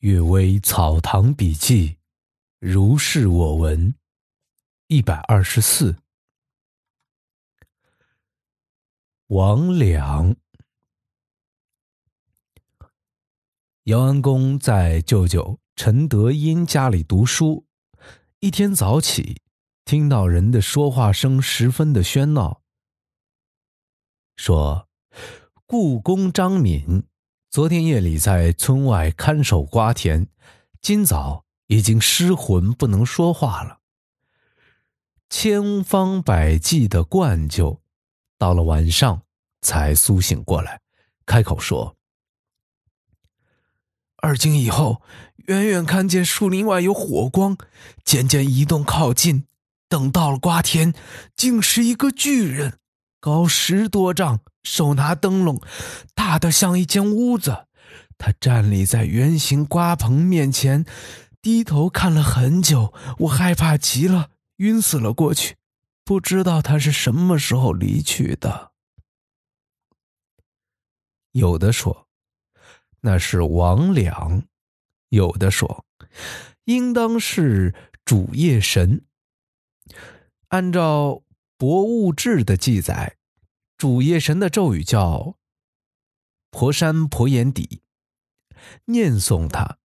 阅微草堂笔记，如是我闻。一百二十四，王两。姚安公在舅舅陈德英家里读书，一天早起，听到人的说话声十分的喧闹，说：“故宫张敏。”昨天夜里在村外看守瓜田，今早已经失魂不能说话了。千方百计的灌救，到了晚上才苏醒过来，开口说：“二更以后，远远看见树林外有火光，渐渐移动靠近，等到了瓜田，竟是一个巨人，高十多丈。”手拿灯笼，大的像一间屋子。他站立在圆形瓜棚面前，低头看了很久。我害怕极了，晕死了过去。不知道他是什么时候离去的。有的说那是王两，有的说应当是主夜神。按照《博物志》的记载。主夜神的咒语叫“婆山婆眼底”，念诵它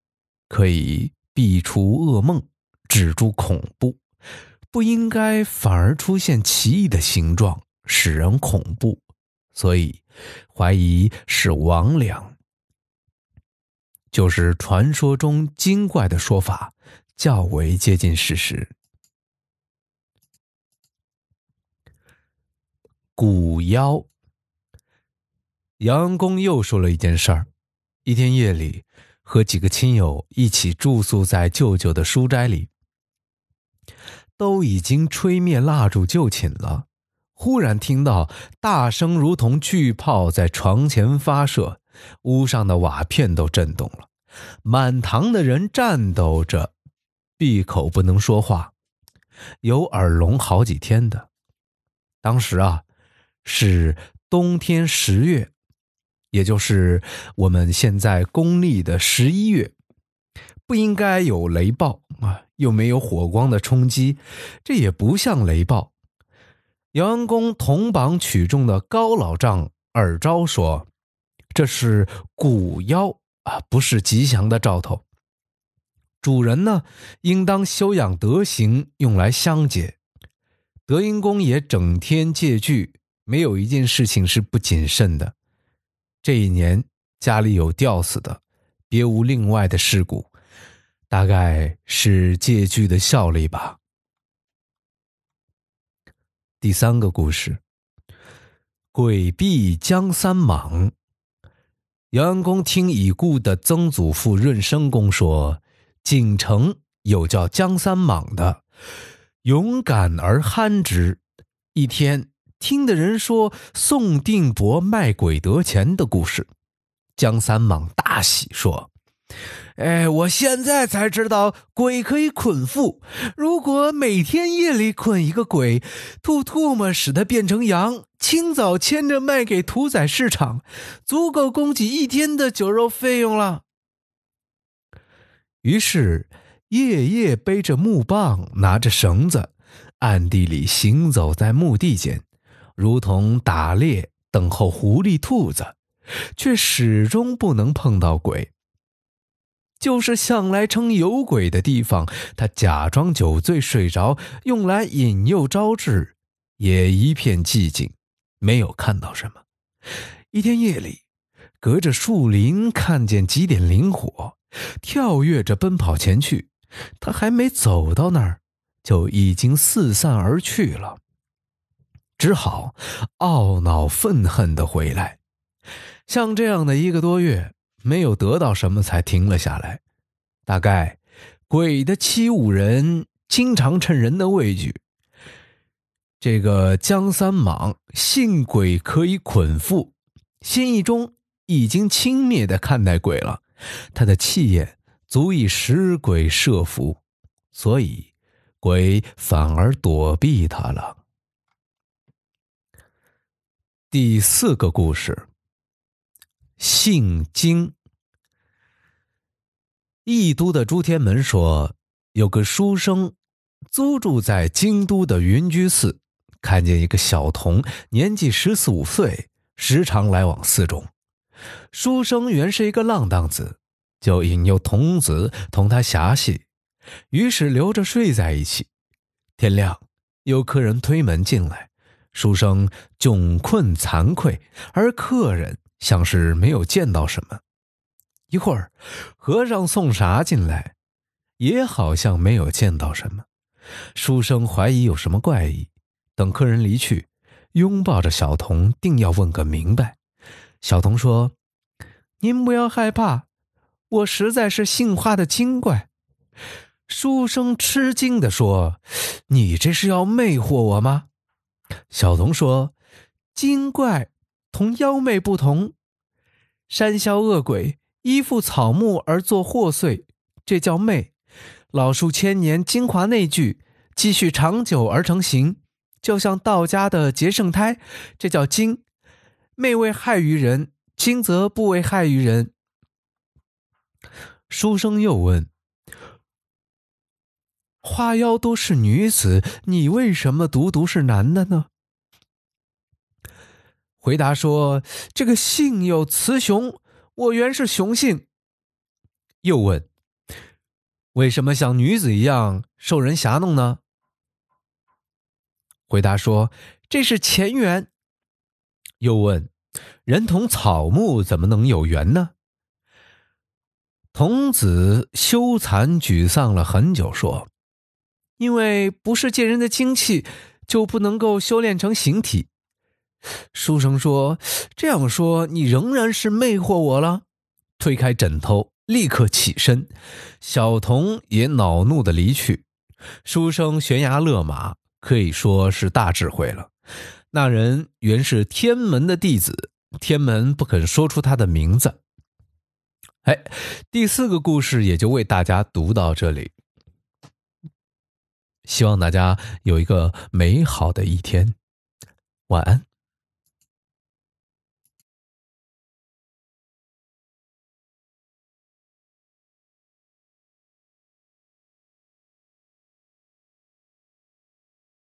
可以避除噩梦，止住恐怖，不应该反而出现奇异的形状，使人恐怖，所以怀疑是魍魉，就是传说中精怪的说法，较为接近事实。古妖，杨公又说了一件事儿：一天夜里，和几个亲友一起住宿在舅舅的书斋里，都已经吹灭蜡烛就寝了。忽然听到大声如同巨炮在床前发射，屋上的瓦片都震动了，满堂的人颤抖着，闭口不能说话，有耳聋好几天的。当时啊。是冬天十月，也就是我们现在公历的十一月，不应该有雷暴啊，又没有火光的冲击，这也不像雷暴。姚安公同榜取中的高老丈耳昭说：“这是蛊妖啊，不是吉祥的兆头。主人呢，应当修养德行，用来相解。德音公也整天借据。”没有一件事情是不谨慎的。这一年家里有吊死的，别无另外的事故，大概是借据的效力吧。第三个故事：鬼避江三莽。姚安公听已故的曾祖父润生公说，锦城有叫江三莽的，勇敢而憨直。一天。听的人说宋定伯卖鬼得钱的故事，江三莽大喜说：“哎，我现在才知道鬼可以捆缚。如果每天夜里捆一个鬼，吐唾沫使它变成羊，清早牵着卖给屠宰市场，足够供给一天的酒肉费用了。”于是夜夜背着木棒，拿着绳子，暗地里行走在墓地间。如同打猎等候狐狸、兔子，却始终不能碰到鬼。就是向来称有鬼的地方，他假装酒醉睡着，用来引诱招致，也一片寂静，没有看到什么。一天夜里，隔着树林看见几点灵火，跳跃着奔跑前去。他还没走到那儿，就已经四散而去了。只好懊恼愤恨的回来，像这样的一个多月，没有得到什么，才停了下来。大概鬼的欺侮人，经常趁人的畏惧。这个江三莽信鬼可以捆缚，心意中已经轻蔑的看待鬼了，他的气焰足以使鬼设伏，所以鬼反而躲避他了。第四个故事，姓金。义都的朱天门说，有个书生租住在京都的云居寺，看见一个小童，年纪十四五岁，时常来往寺中。书生原是一个浪荡子，就引诱童子同他侠戏，于是留着睡在一起。天亮，有客人推门进来，书生窘困惭愧，而客人像是没有见到什么。一会儿，和尚送茶进来，也好像没有见到什么。书生怀疑有什么怪异，等客人离去，拥抱着小童，定要问个明白。小童说：“您不要害怕，我实在是杏花的精怪。”书生吃惊地说：“你这是要魅惑我吗？”小童说：“精怪同妖魅不同，山魈恶鬼。”依附草木而作祸祟，这叫魅；老树千年精华内聚，积蓄长久而成形，就像道家的结圣胎，这叫精。魅为害于人，精则不为害于人。书生又问：“花妖都是女子，你为什么独独是男的呢？”回答说：“这个性有雌雄。”我原是雄性。又问：“为什么像女子一样受人侠弄呢？”回答说：“这是前缘。”又问：“人同草木怎么能有缘呢？”童子羞惭沮丧了很久，说：“因为不是借人的精气，就不能够修炼成形体。”书生说：“这样说，你仍然是魅惑我了。”推开枕头，立刻起身。小童也恼怒的离去。书生悬崖勒马，可以说是大智慧了。那人原是天门的弟子，天门不肯说出他的名字。哎，第四个故事也就为大家读到这里。希望大家有一个美好的一天，晚安。